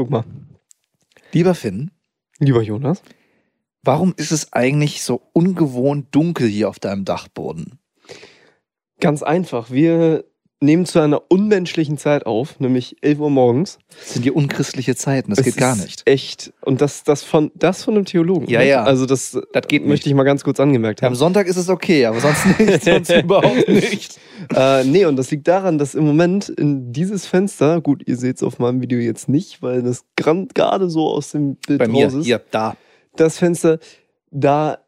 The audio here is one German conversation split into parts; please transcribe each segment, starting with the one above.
Guck mal. Lieber Finn, Lieber Jonas. warum ist es eigentlich so ungewohnt dunkel hier auf deinem Dachboden? Ganz einfach. Wir nehmen zu einer unmenschlichen Zeit auf, nämlich 11 Uhr morgens. Das sind hier unchristliche Zeiten, das Es geht gar nicht. Echt. Und das, das, von, das von einem Theologen. Ja, ne? ja. Also das, Das geht möchte ich mal ganz kurz angemerkt Am haben. Sonntag ist es okay, aber sonst nicht, sonst überhaupt nicht. Äh, nee, und das liegt daran, dass im Moment in dieses Fenster, gut, ihr seht es auf meinem Video jetzt nicht, weil das gerade so aus dem Bild Bei mir, raus ist. hier, da. Das Fenster, da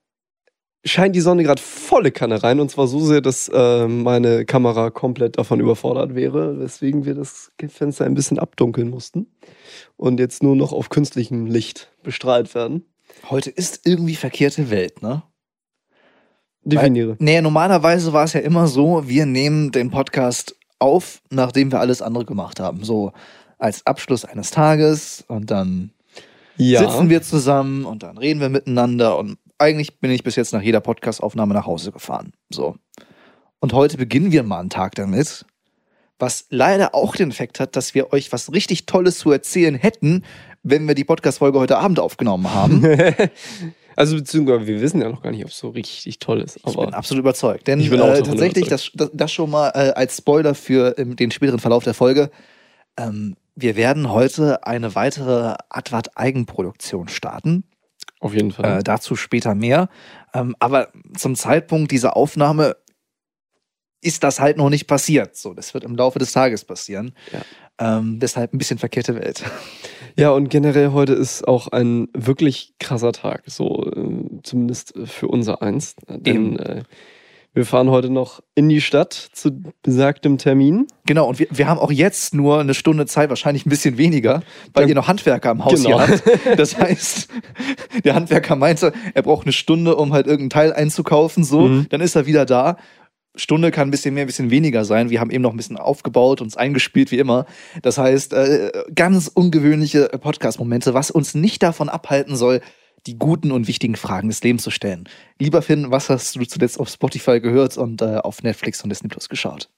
scheint die Sonne gerade volle Kanne rein und zwar so sehr, dass äh, meine Kamera komplett davon überfordert wäre, weswegen wir das Fenster ein bisschen abdunkeln mussten und jetzt nur noch auf künstlichem Licht bestrahlt werden. Heute ist irgendwie verkehrte Welt, ne? Definiere. Nee, normalerweise war es ja immer so, wir nehmen den Podcast auf, nachdem wir alles andere gemacht haben. So als Abschluss eines Tages und dann ja. sitzen wir zusammen und dann reden wir miteinander und eigentlich bin ich bis jetzt nach jeder Podcastaufnahme nach Hause gefahren. So. Und heute beginnen wir mal einen Tag damit, was leider auch den Effekt hat, dass wir euch was richtig Tolles zu erzählen hätten, wenn wir die Podcast-Folge heute Abend aufgenommen haben. also beziehungsweise wir wissen ja noch gar nicht, ob es so richtig toll ist. Ich bin absolut überzeugt. Denn Ich bin auch äh, tatsächlich, das, das, das schon mal äh, als Spoiler für ähm, den späteren Verlauf der Folge. Ähm, wir werden heute eine weitere Advat-Eigenproduktion starten. Auf jeden Fall. Äh, dazu später mehr. Ähm, aber zum Zeitpunkt dieser Aufnahme ist das halt noch nicht passiert. So, das wird im Laufe des Tages passieren. Ähm, deshalb ein bisschen verkehrte Welt. Ja, und generell heute ist auch ein wirklich krasser Tag, so äh, zumindest für unser eins. Denn äh, wir fahren heute noch in die Stadt zu besagtem Termin. Genau, und wir, wir haben auch jetzt nur eine Stunde Zeit, wahrscheinlich ein bisschen weniger, weil Ja, ihr noch Handwerker im Haus genau. hier habt. Das heißt, der Handwerker meinte, er braucht eine Stunde, um halt irgendein Teil einzukaufen, so, Mhm. dann ist er wieder da. Stunde kann ein bisschen mehr, ein bisschen weniger sein. Wir haben eben noch ein bisschen aufgebaut, uns eingespielt, wie immer. Das heißt, äh, ganz ungewöhnliche Podcast-Momente, was uns nicht davon abhalten soll, die guten und wichtigen Fragen des Lebens zu stellen. Lieber Finn, was hast du zuletzt auf Spotify gehört und äh, auf Netflix und Disney Plus geschaut?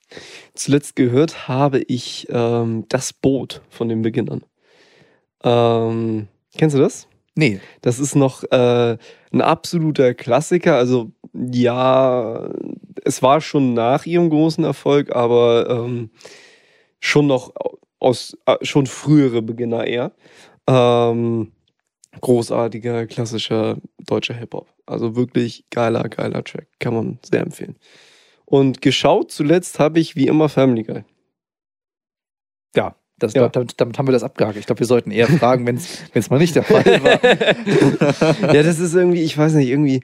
Zuletzt gehört habe ich ähm, das Boot von den Beginnern. Ähm, kennst du das? Nee, Das ist noch äh, ein absoluter Klassiker. Also ja, es war schon nach ihrem großen Erfolg, aber ähm, schon noch aus äh, schon frühere Beginner eher. Ähm, großartiger, klassischer deutscher Hip-Hop. Also wirklich geiler, geiler Track. Kann man sehr empfehlen. Und geschaut zuletzt habe ich wie immer Family Guy. Ja, das, Ja. Damit, damit haben wir das abgehakt. Ich glaube, wir sollten eher fragen, wenn es mal nicht der Fall war. ja, das ist irgendwie, ich weiß nicht, irgendwie.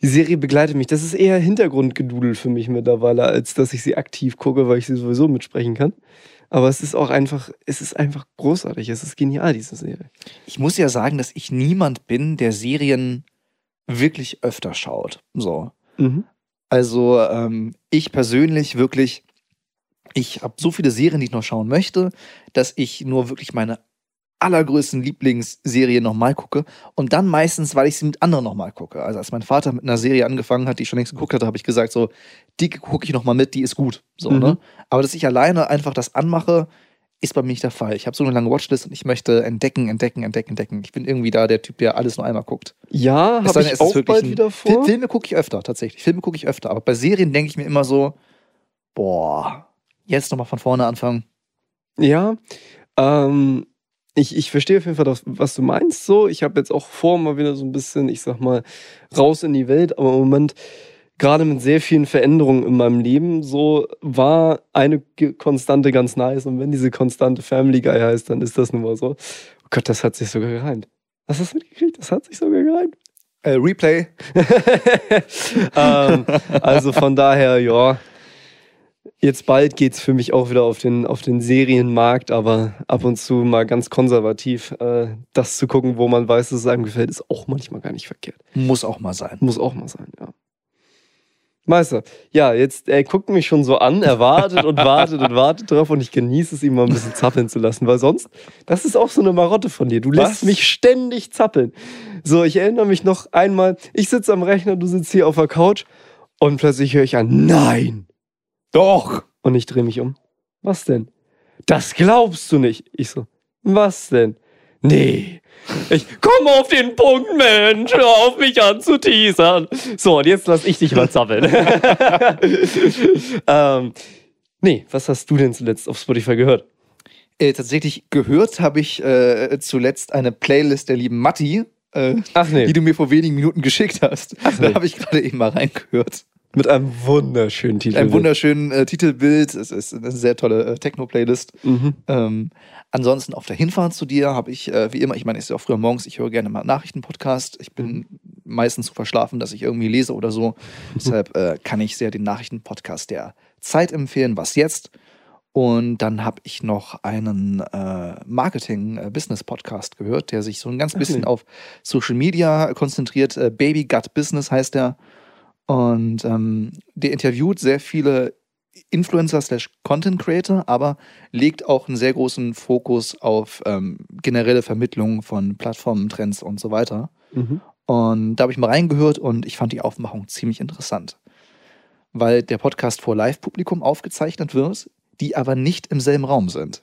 Die Serie begleitet mich. Das ist eher Hintergrundgedudel für mich mittlerweile, als dass ich sie aktiv gucke, weil ich sie sowieso mitsprechen kann. Aber es ist auch einfach, es ist einfach großartig. Es ist genial, diese Serie. Ich muss ja sagen, dass ich niemand bin, der Serien wirklich öfter schaut. So. Mhm. Also ähm, ich persönlich wirklich, ich habe so viele Serien, die ich noch schauen möchte, dass ich nur wirklich meine allergrößten Lieblingsserien nochmal gucke und dann meistens, weil ich sie mit anderen nochmal gucke. Also als mein Vater mit einer Serie angefangen hat, die ich schon längst geguckt hatte, habe ich gesagt, so, die gucke ich nochmal mit, die ist gut. So, Mhm. ne? Aber dass ich alleine einfach das anmache, ist bei mir nicht der Fall. Ich habe so eine lange Watchlist und ich möchte entdecken, entdecken, entdecken, entdecken. Ich bin irgendwie da der Typ, der alles nur einmal guckt. Ja, habe ich auch bald ein wieder vor. Filme gucke ich öfter, tatsächlich. Filme gucke ich öfter. Aber bei Serien denke ich mir immer so, boah, jetzt nochmal von vorne anfangen. Ja, ähm, ich, ich verstehe auf jeden Fall, das, was du meinst. So, ich habe jetzt auch vor, mal wieder so ein bisschen, ich sag mal, raus in die Welt. Aber im Moment, gerade mit sehr vielen Veränderungen in meinem Leben, so war eine Konstante ganz nice. Und wenn diese Konstante Family Guy heißt, dann ist das nun mal so. Oh Gott, das hat sich sogar gereimt. Hast du das mitgekriegt? Das hat sich sogar gereimt. Äh, Replay. ähm, also von daher, ja. Jetzt bald geht es für mich auch wieder auf den, auf den Serienmarkt, aber ab und zu mal ganz konservativ äh, das zu gucken, wo man weiß, dass es einem gefällt, ist auch manchmal gar nicht verkehrt. Muss auch mal sein. Muss auch mal sein, ja. Meister, ja, jetzt er guckt mich schon so an, er wartet und wartet und wartet drauf und ich genieße es, ihm mal ein bisschen zappeln zu lassen, weil sonst, das ist auch so eine Marotte von dir. Du lässt Was? mich ständig zappeln. So, ich erinnere mich noch einmal, ich sitze am Rechner, du sitzt hier auf der Couch und plötzlich höre ich an, nein, Doch. und ich drehe mich um. Was denn? Das glaubst du nicht. Ich so, Was denn? Nee. Ich komme auf den Punkt, Mensch. Hör auf mich an zu teasern. So, und jetzt lass ich dich mal zappeln. ähm, nee, was hast du denn zuletzt auf Spotify gehört? Äh, tatsächlich gehört habe ich äh, zuletzt eine Playlist der lieben Matti, äh, nee. die du mir vor wenigen Minuten geschickt hast. Ach da nee. habe ich gerade eben mal reingehört. Mit einem wunderschönen Titel. Ein wunderschönen äh, Titelbild. Es ist eine sehr tolle äh, Techno-Playlist. Mhm. Ähm, ansonsten auf der Hinfahrt zu dir habe ich, äh, wie immer, ich meine, es ist ja auch früher morgens, ich höre gerne mal Nachrichtenpodcast. Ich bin meistens so verschlafen, dass ich irgendwie lese oder so. Deshalb äh, kann ich sehr den Nachrichtenpodcast der Zeit empfehlen, was jetzt. Und dann habe ich noch einen äh, Marketing-Business-Podcast gehört, der sich so ein ganz bisschen auf Social Media konzentriert. Äh, Baby Gut Business heißt der. Und ähm, der interviewt sehr viele Influencer slash Content Creator, aber legt auch einen sehr großen Fokus auf ähm, generelle Vermittlung von Plattformen, Trends und so weiter. Mhm. Und da habe ich mal reingehört und ich fand die Aufmachung ziemlich interessant. Weil der Podcast vor Live-Publikum aufgezeichnet wird, die aber nicht im selben Raum sind.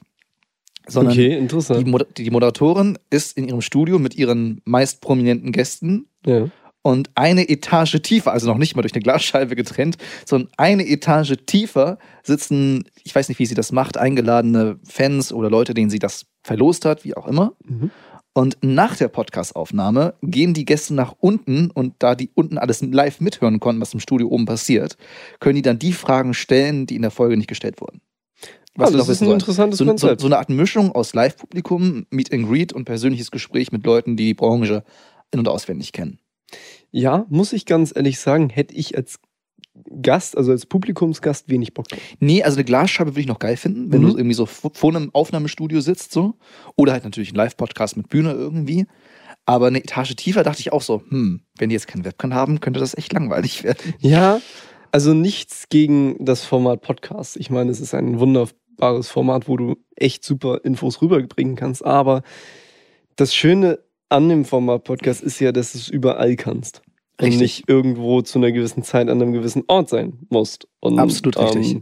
Sondern Okay, die, interessant. Mod die Moderatorin ist in ihrem Studio mit ihren meist prominenten Gästen Ja. Und eine Etage tiefer, also noch nicht mal durch eine Glasscheibe getrennt, sondern eine Etage tiefer sitzen, ich weiß nicht, wie sie das macht, eingeladene Fans oder Leute, denen sie das verlost hat, wie auch immer. Mhm. Und nach der Podcastaufnahme gehen die Gäste nach unten und da die unten alles live mithören konnten, was im Studio oben passiert, können die dann die Fragen stellen, die in der Folge nicht gestellt wurden. Ah, wir das ist ein wollen. interessantes so, so, Konzept. so eine Art Mischung aus Live-Publikum, Meet and Greet und persönliches Gespräch mit Leuten, die die Branche in- und auswendig kennen. Ja, muss ich ganz ehrlich sagen, hätte ich als Gast, also als Publikumsgast, wenig Bock drauf. Nee, also eine Glasscheibe würde ich noch geil finden, wenn Mhm. du irgendwie so vor einem Aufnahmestudio sitzt so. Oder halt natürlich ein Live-Podcast mit Bühne irgendwie. Aber eine Etage tiefer dachte ich auch so, hm, wenn die jetzt keinen Webcam haben, könnte das echt langweilig werden. Ja, also nichts gegen das Format Podcast. Ich meine, es ist ein wunderbares Format, wo du echt super Infos rüberbringen kannst. Aber das Schöne an dem Format Podcast ist ja, dass du es überall kannst. Und Richtig. nicht irgendwo zu einer gewissen Zeit an einem gewissen Ort sein musst. Und, Absolut richtig.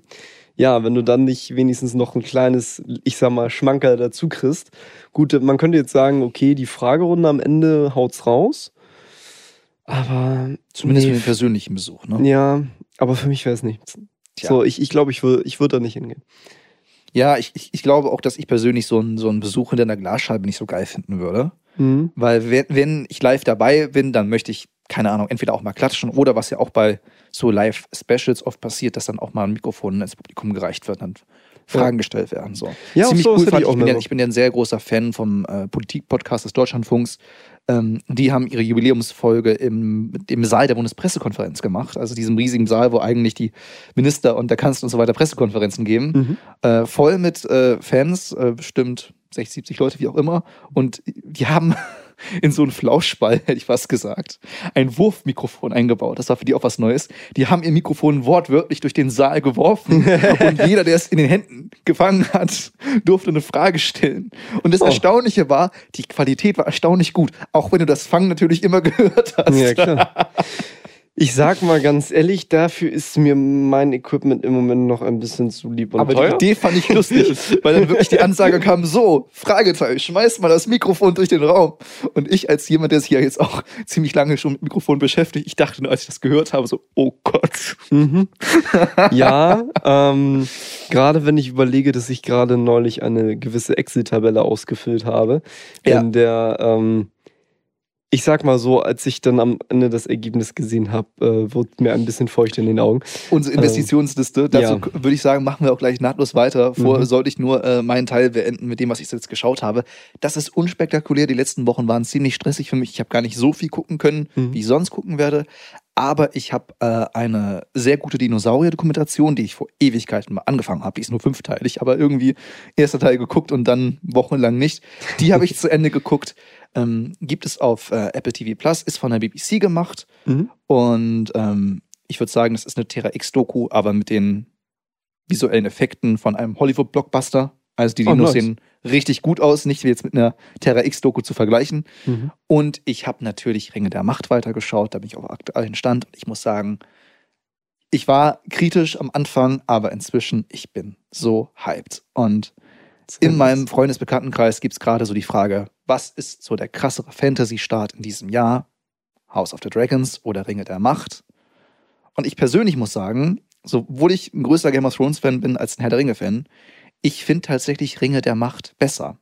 ja, wenn du dann nicht wenigstens noch ein kleines, ich sag mal, Schmankerl dazu kriegst. Gut, man könnte jetzt sagen, okay, die Fragerunde am Ende haut's raus. Aber Zumindest nee, für den persönlichen Besuch, ne? ja, aber für mich wäre es nichts. Tja. So, ich, ich glaube, ich würde ich würd da nicht hingehen. Ja, ich, ich, ich glaube auch, dass ich persönlich so einen, so einen Besuch hinter einer Glasscheibe nicht so geil finden würde. Mhm. Weil wenn, wenn ich live dabei bin, dann möchte ich, keine Ahnung, entweder auch mal klatschen oder was ja auch bei so Live-Specials oft passiert, dass dann auch mal ein Mikrofon ins Publikum gereicht wird und Fragen gestellt werden. So. Ja, Ziemlich sowas cool fand ich auch ich, bin ja, ich bin ja ein sehr großer Fan vom äh, Politik-Podcast des Deutschlandfunks. Ähm, die haben ihre Jubiläumsfolge im, im Saal der Bundespressekonferenz gemacht, also diesem riesigen Saal, wo eigentlich die Minister und der Kanzler und so weiter Pressekonferenzen geben. Mhm. Äh, voll mit äh, Fans, äh, bestimmt 60, 70 Leute, wie auch immer. Und die haben in so einen Flauschball, hätte ich fast gesagt, ein Wurfmikrofon eingebaut. Das war für die auch was Neues. Die haben ihr Mikrofon wortwörtlich durch den Saal geworfen. und jeder, der es in den Händen gefangen hat, durfte eine Frage stellen. Und das Oh. Erstaunliche war, die Qualität war erstaunlich gut. Auch wenn du das Fangen natürlich immer gehört hast. Ja, klar. Ich sag mal ganz ehrlich, dafür ist mir mein Equipment im Moment noch ein bisschen zu lieb und Aber teuer. die Idee fand ich lustig, weil dann wirklich die Ansage kam, so, Fragezeichen, schmeiß mal das Mikrofon durch den Raum. Und ich als jemand, der sich ja jetzt auch ziemlich lange schon mit Mikrofon beschäftigt, ich dachte nur, als ich das gehört habe, so, oh Gott. Mhm. ja, ähm, gerade wenn ich überlege, dass ich gerade neulich eine gewisse Excel-Tabelle ausgefüllt habe, Ja. in der, ähm, ich sag mal so, als ich dann am Ende das Ergebnis gesehen habe, äh, wurde mir ein bisschen feucht in den Augen. Unsere Investitionsliste, dazu ja. würde ich sagen, machen wir auch gleich nahtlos weiter. Vor Mhm. sollte ich nur äh, meinen Teil beenden mit dem, was ich jetzt geschaut habe. Das ist unspektakulär. Die letzten Wochen waren ziemlich stressig für mich. Ich habe gar nicht so viel gucken können, Mhm. wie ich sonst gucken werde. Aber ich habe äh, eine sehr gute Dinosaurier-Dokumentation, die ich vor Ewigkeiten mal angefangen habe. Die ist nur fünfteilig, aber irgendwie erster Teil geguckt und dann wochenlang nicht. Die habe ich zu Ende geguckt. Ähm, gibt es auf äh, Apple TV Plus, ist von der BBC gemacht. Mhm. Und ähm, ich würde sagen, das ist eine Terra X-Doku, aber mit den visuellen Effekten von einem Hollywood-Blockbuster. Also die Oh, Dinos nice. sehen richtig gut aus, nicht wie jetzt mit einer Terra X-Doku zu vergleichen. Mhm. Und ich habe natürlich Ringe der Macht weitergeschaut, da bin ich auf aktuellen Stand. Und ich muss sagen, ich war kritisch am Anfang, aber inzwischen, ich bin so hyped. Und in meinem Freundesbekanntenkreis gibt es gerade so die Frage, was ist so der krassere Fantasy-Start in diesem Jahr? House of the Dragons oder Ringe der Macht? Und ich persönlich muss sagen, sowohl ich ein größer Game of Thrones-Fan bin als ein Herr der Ringe-Fan, ich finde tatsächlich Ringe der Macht besser.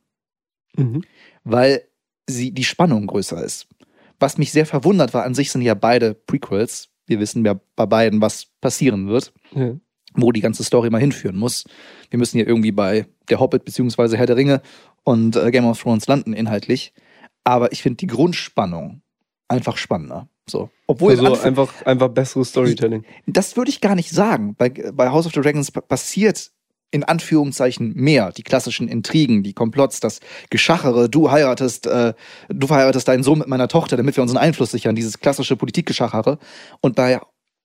Mhm. Weil sie die Spannung größer ist. Was mich sehr verwundert war, an sich sind ja beide Prequels. Wir wissen ja bei beiden, was passieren wird, Ja. wo die ganze Story mal hinführen muss. Wir müssen ja irgendwie bei Der Hobbit beziehungsweise Herr der Ringe und äh, Game of Thrones landen inhaltlich. Aber ich finde die Grundspannung einfach spannender. So. Obwohl Also einfach, einfach besseres Storytelling. das würde ich gar nicht sagen. Bei, bei House of the Dragons pa- passiert in Anführungszeichen mehr. Die klassischen Intrigen, die Komplotts, das Geschachere, du heiratest, äh, du verheiratest deinen Sohn mit meiner Tochter, damit wir unseren Einfluss sichern, dieses klassische Politikgeschachere. Und bei,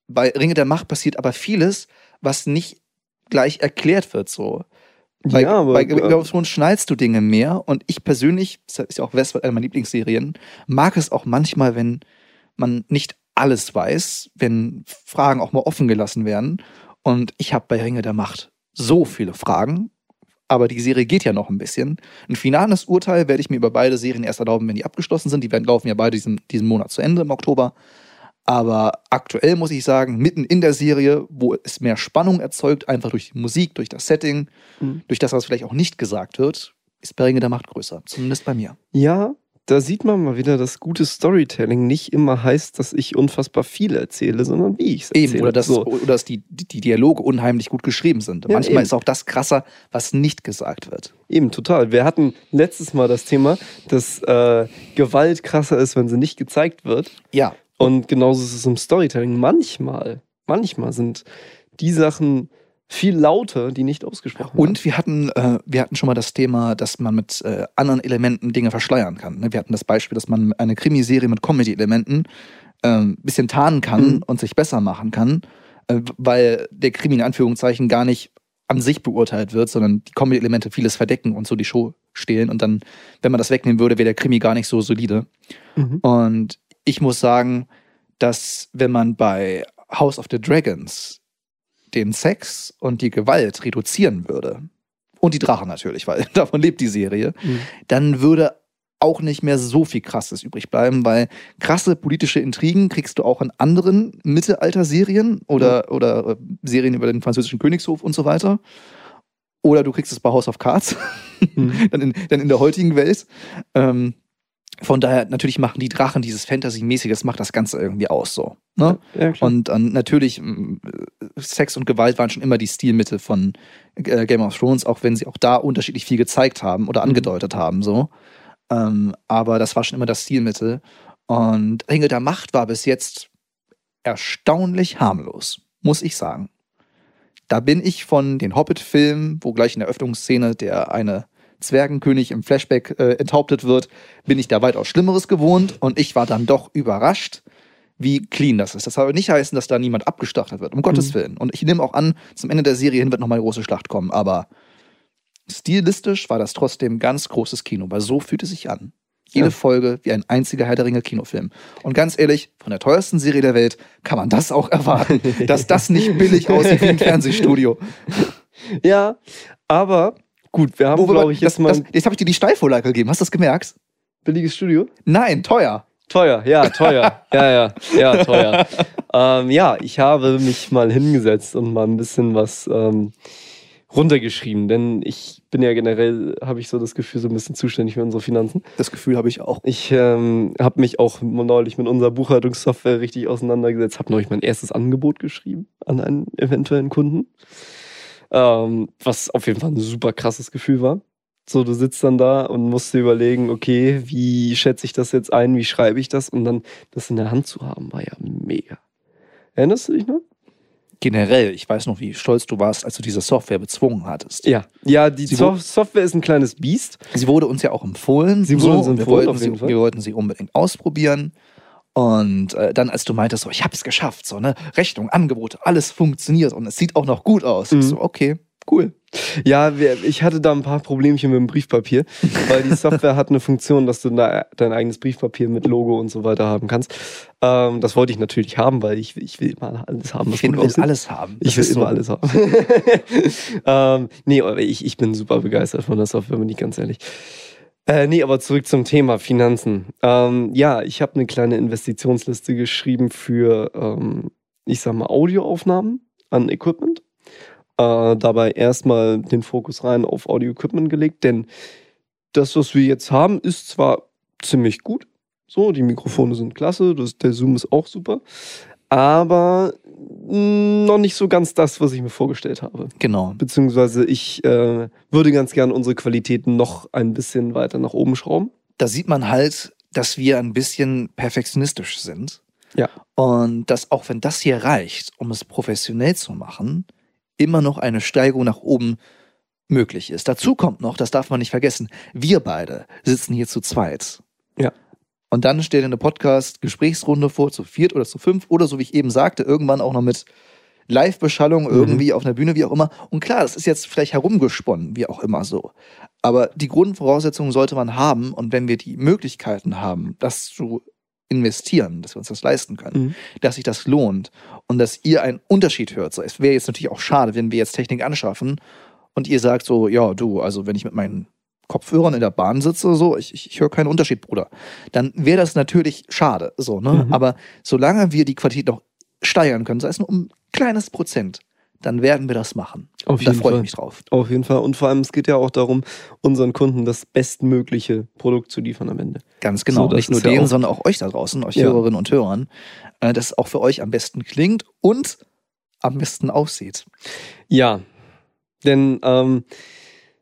bei Ringe der Macht passiert aber vieles, was nicht gleich erklärt wird so. Bei, ja, aber bei Game of Thrones schnallst du Dinge mehr und ich persönlich, das ist ja auch Westworld eine meiner Lieblingsserien, mag es auch manchmal, wenn man nicht alles weiß, wenn Fragen auch mal offen gelassen werden. Und ich habe bei Ringe der Macht so viele Fragen, aber die Serie geht ja noch ein bisschen. Ein finales Urteil werde ich mir über beide Serien erst erlauben, wenn die abgeschlossen sind. Die werden, laufen ja beide diesen, diesen Monat zu Ende im Oktober. Aber aktuell muss ich sagen, mitten in der Serie, wo es mehr Spannung erzeugt, einfach durch die Musik, durch das Setting, Mhm. durch das, was vielleicht auch nicht gesagt wird, ist bei Ringe der Macht größer. Zumindest bei mir. Ja, da sieht man mal wieder, dass gutes Storytelling nicht immer heißt, dass ich unfassbar viel erzähle, sondern wie ich es erzähle. Eben, oder dass, so. oder dass die, die Dialoge unheimlich gut geschrieben sind. Ja, Manchmal eben. ist auch das krasser, was nicht gesagt wird. Eben, total. Wir hatten letztes Mal das Thema, dass äh, Gewalt krasser ist, wenn sie nicht gezeigt wird. Ja. Und genauso ist es im Storytelling. Manchmal, manchmal sind die Sachen viel lauter, die nicht ausgesprochen Und wir hatten, äh, wir hatten schon mal das Thema, dass man mit äh, anderen Elementen Dinge verschleiern kann. Ne? Wir hatten das Beispiel, dass man eine Krimiserie mit Comedy-Elementen ein bisschen tarnen kann Mhm. und sich besser machen kann, äh, weil der Krimi in Anführungszeichen gar nicht an sich beurteilt wird, sondern die Comedy-Elemente vieles verdecken und so die Show stehlen. Und dann, wenn man das wegnehmen würde, wäre der Krimi gar nicht so solide. Mhm. Und ich muss sagen, dass wenn man bei House of the Dragons den Sex und die Gewalt reduzieren würde, und die Drachen natürlich, weil davon lebt die Serie, Mhm. dann würde auch nicht mehr so viel Krasses übrig bleiben, weil krasse politische Intrigen kriegst du auch in anderen Mittelalter-Serien oder, oder äh, Serien über den französischen Königshof und so weiter. Oder du kriegst es bei House of Cards, Mhm. dann, in, dann in der heutigen Welt. Ähm, von daher, natürlich machen die Drachen dieses Fantasy-mäßige, das macht das Ganze irgendwie aus so. Ne? Ja. Und ähm, natürlich, Sex und Gewalt waren schon immer die Stilmittel von äh, Game of Thrones, auch wenn sie auch da unterschiedlich viel gezeigt haben oder Mhm. angedeutet haben, so. Ähm, aber das war schon immer das Stilmittel. Und Ringe der Macht war bis jetzt erstaunlich harmlos, muss ich sagen. Da bin ich von den Hobbit-Filmen, wo gleich in der Öffnungsszene der eine Zwergenkönig im Flashback äh, enthauptet wird, bin ich da weitaus Schlimmeres gewohnt und ich war dann doch überrascht, wie clean das ist. Das soll nicht heißen, dass da niemand abgestachelt wird, um Gottes Mhm. Willen. Und ich nehme auch an, zum Ende der Serie hin wird nochmal eine große Schlacht kommen, aber stilistisch war das trotzdem ganz großes Kino, weil so fühlt es sich an. Jede Ja. Folge wie ein einziger Herr der Ringe Kinofilm. Und ganz ehrlich, von der teuersten Serie der Welt kann man das auch erwarten, dass das nicht billig aussieht wie ein Fernsehstudio. ja, aber gut, wir haben, glaube ich, jetzt das, mal das, jetzt habe ich dir die Steilvorlage gegeben. Hast du das gemerkt? billiges Studio. Nein, teuer. Teuer, ja, teuer. ja, ja, ja, teuer. ähm, ja, ich habe mich mal hingesetzt und mal ein bisschen was ähm, runtergeschrieben, denn ich bin ja generell, habe ich so das Gefühl, so ein bisschen zuständig für unsere Finanzen. Das Gefühl habe ich auch. Ich ähm, habe mich auch neulich mit unserer Buchhaltungssoftware richtig auseinandergesetzt, habe neulich mein erstes Angebot geschrieben an einen eventuellen Kunden, ähm, was auf jeden Fall ein super krasses Gefühl war. So, du sitzt dann da und musst dir überlegen, okay, wie schätze ich das jetzt ein, wie schreibe ich das und dann das in der Hand zu haben, war ja mega. Erinnerst du dich noch? Generell, ich weiß noch, wie stolz du warst, als du diese Software bezwungen hattest. Ja. Ja, die so Software ist ein kleines Biest. Sie wurde uns ja auch empfohlen. Sie wurde uns und empfohlen, wir wollten, sie, wir wollten sie unbedingt ausprobieren. Und äh, dann, als du meintest, so, ich habe es geschafft, so, ne, Rechnung, Angebote, alles funktioniert und es sieht auch noch gut aus. Mhm. So, okay, Cool. Ja, ich hatte da ein paar Problemchen mit dem Briefpapier, weil die Software hat eine Funktion, dass du da dein eigenes Briefpapier mit Logo und so weiter haben kannst. Ähm, das wollte ich natürlich haben, weil ich, ich will immer alles haben. was Ich will aussieht. alles haben. Ich will immer so- alles haben. ähm, nee, aber ich, ich bin super begeistert von der Software, bin ich ganz ehrlich. Äh, nee, aber zurück zum Thema Finanzen. Ähm, ja, ich habe eine kleine Investitionsliste geschrieben für, ähm, ich sag mal, Audioaufnahmen an Equipment. Äh, dabei erstmal den Fokus rein auf Audio-Equipment gelegt, denn das, was wir jetzt haben, ist zwar ziemlich gut. So, die Mikrofone sind klasse, das, der Zoom ist auch super. Aber noch nicht so ganz das, was ich mir vorgestellt habe. Genau. Beziehungsweise ich äh, würde ganz gern unsere Qualitäten noch ein bisschen weiter nach oben schrauben. Da sieht man halt, dass wir ein bisschen perfektionistisch sind. Ja. Und dass auch wenn das hier reicht, um es professionell zu machen, immer noch eine Steigerung nach oben möglich ist. Dazu kommt noch, das darf man nicht vergessen, wir beide sitzen hier zu zweit. Ja. Und dann steht eine Podcast-Gesprächsrunde vor, zu viert oder zu fünf oder so wie ich eben sagte, irgendwann auch noch mit Live-Beschallung Mhm. irgendwie auf einer Bühne, wie auch immer. Und klar, das ist jetzt vielleicht herumgesponnen, wie auch immer so. Aber die Grundvoraussetzungen sollte man haben und wenn wir die Möglichkeiten haben, das zu investieren, dass wir uns das leisten können, Mhm. dass sich das lohnt und dass ihr einen Unterschied hört. So, es wäre jetzt natürlich auch schade, wenn wir jetzt Technik anschaffen und ihr sagt so, ja, du, also wenn ich mit meinen Kopfhörern in der Bahn sitze, so, ich, ich, ich höre keinen Unterschied, Bruder. Dann wäre das natürlich schade, so, ne? Mhm. Aber solange wir die Qualität noch steigern können, sei es nur um ein kleines Prozent, dann werden wir das machen. Auf da jeden freue ich mich drauf. Auf jeden Fall. Und vor allem, es geht ja auch darum, unseren Kunden das bestmögliche Produkt zu liefern am Ende. Ganz genau. So, das Nicht nur ja denen, auch- sondern auch euch da draußen, euch Ja. Hörerinnen und Hörern, äh, dass es auch für euch am besten klingt und am besten aussieht. Ja, denn ähm,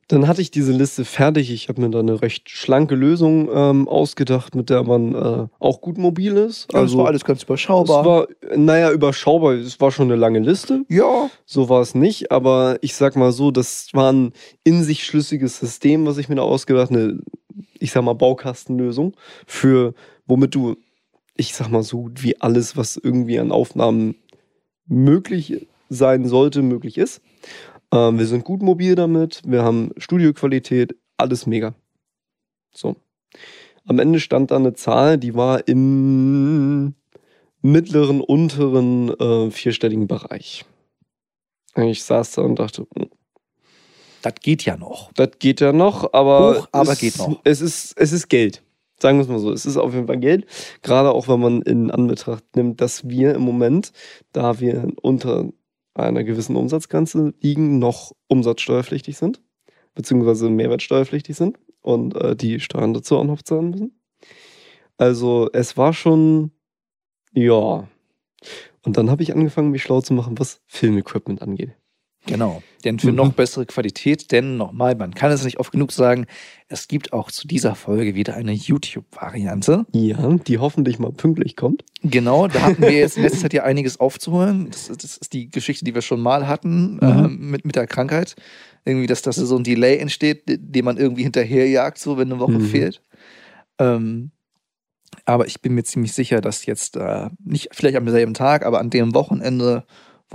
dann hatte ich diese Liste fertig. Ich habe mir da eine recht schlanke Lösung ähm, ausgedacht, mit der man äh, auch gut mobil ist. Also, das war alles ganz es überschaubar. war, naja, überschaubar. Es war schon eine lange Liste. ja, So war es nicht, aber ich sag mal so, das war ein in sich schlüssiges System, was ich mir da ausgedacht habe. Eine, ich sag mal, Baukastenlösung für, womit du, ich sag mal, so gut wie alles, was irgendwie an Aufnahmen möglich sein sollte, möglich ist. Ähm, wir sind gut mobil damit, wir haben Studioqualität, alles mega. So. Am Ende stand da eine Zahl, die war im mittleren, unteren äh, vierstelligen Bereich. Ich saß da und dachte, hm, das geht ja noch. das geht ja noch, aber, Hoch, aber es, geht noch. Es ist, es ist Geld. Sagen wir es mal so. Es ist auf jeden Fall Geld. Gerade auch, wenn man in Anbetracht nimmt, dass wir im Moment, da wir unter einer gewissen Umsatzgrenze liegen, noch umsatzsteuerpflichtig sind, beziehungsweise mehrwertsteuerpflichtig sind und äh, die Steuern dazu auch noch zahlen müssen. Also es war schon, ja. Und dann habe ich angefangen, mich schlau zu machen, was Filmequipment angeht. Genau. Denn für Mhm. noch bessere Qualität, denn nochmal, man kann es nicht oft genug sagen, es gibt auch zu dieser Folge wieder eine YouTube-Variante. Ja, die hoffentlich mal pünktlich kommt. Genau, da hatten wir jetzt in letzter Zeit ja einiges aufzuholen. Das, das ist die Geschichte, die wir schon mal hatten Mhm. ähm, mit, mit der Krankheit. Irgendwie, dass, dass so ein Delay entsteht, den man irgendwie hinterherjagt, so wenn eine Woche Mhm. fehlt. Ähm, aber ich bin mir ziemlich sicher, dass jetzt äh, nicht vielleicht am selben Tag, aber an dem Wochenende,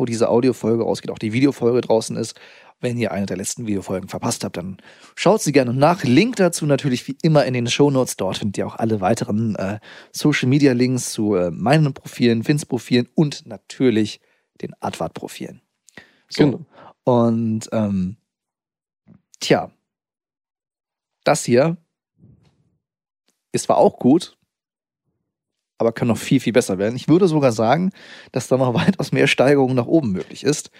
wo diese Audiofolge rausgeht, auch die Videofolge draußen ist. Wenn ihr eine der letzten Videofolgen verpasst habt, dann schaut sie gerne nach. Link dazu natürlich wie immer in den Shownotes. Dort findet ihr auch alle weiteren äh, Social Media Links zu äh, meinen Profilen, Finns Profilen und natürlich den Advart Profilen. So. Genau. Und ähm, tja, das hier ist zwar auch gut, aber kann noch viel, viel besser werden. Ich würde sogar sagen, dass da noch weitaus mehr Steigerung nach oben möglich ist,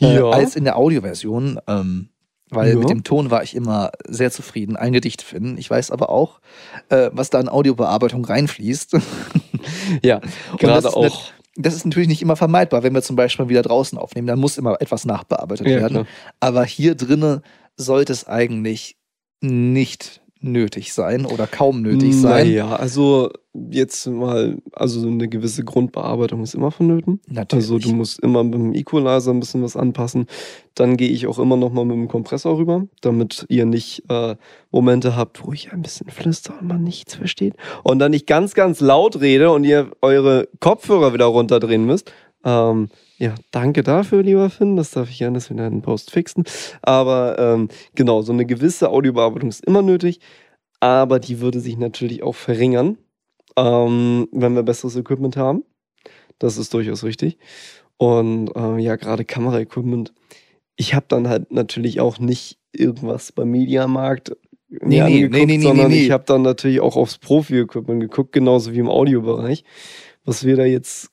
äh, Ja. als in der Audioversion. Ähm, weil Ja. mit dem Ton war ich immer sehr zufrieden, ein Gedicht finden. Ich weiß aber auch, äh, was da in Audiobearbeitung reinfließt. Ja, gerade das ist auch. Das ist natürlich nicht immer vermeidbar, wenn wir zum Beispiel wieder draußen aufnehmen. Dann muss immer etwas nachbearbeitet Ja, werden. klar. Aber hier drinnen sollte es eigentlich nicht nötig sein oder kaum nötig sein. Naja, also jetzt mal, also eine gewisse Grundbearbeitung ist immer vonnöten. Natürlich. Also du musst immer mit dem Equalizer ein bisschen was anpassen. Dann gehe ich auch immer noch mal mit dem Kompressor rüber, damit ihr nicht äh, Momente habt, wo ich ein bisschen flüster und man nichts versteht. Und dann nicht ganz, ganz laut rede und ihr eure Kopfhörer wieder runterdrehen müsst. Ähm, Ja, danke dafür, lieber Finn. Das darf ich gerne in einen Post fixen. Aber ähm, genau, so eine gewisse Audiobearbeitung ist immer nötig. Aber die würde sich natürlich auch verringern, ähm, wenn wir besseres Equipment haben. Das ist durchaus richtig. Und äh, ja, gerade Kameraequipment. Ich habe dann halt natürlich auch nicht irgendwas beim Mediamarkt Nee, nee, nee, nee, sondern nee, nee. ich habe dann natürlich auch aufs Profi-Equipment geguckt, genauso wie im Audiobereich. Was wir da jetzt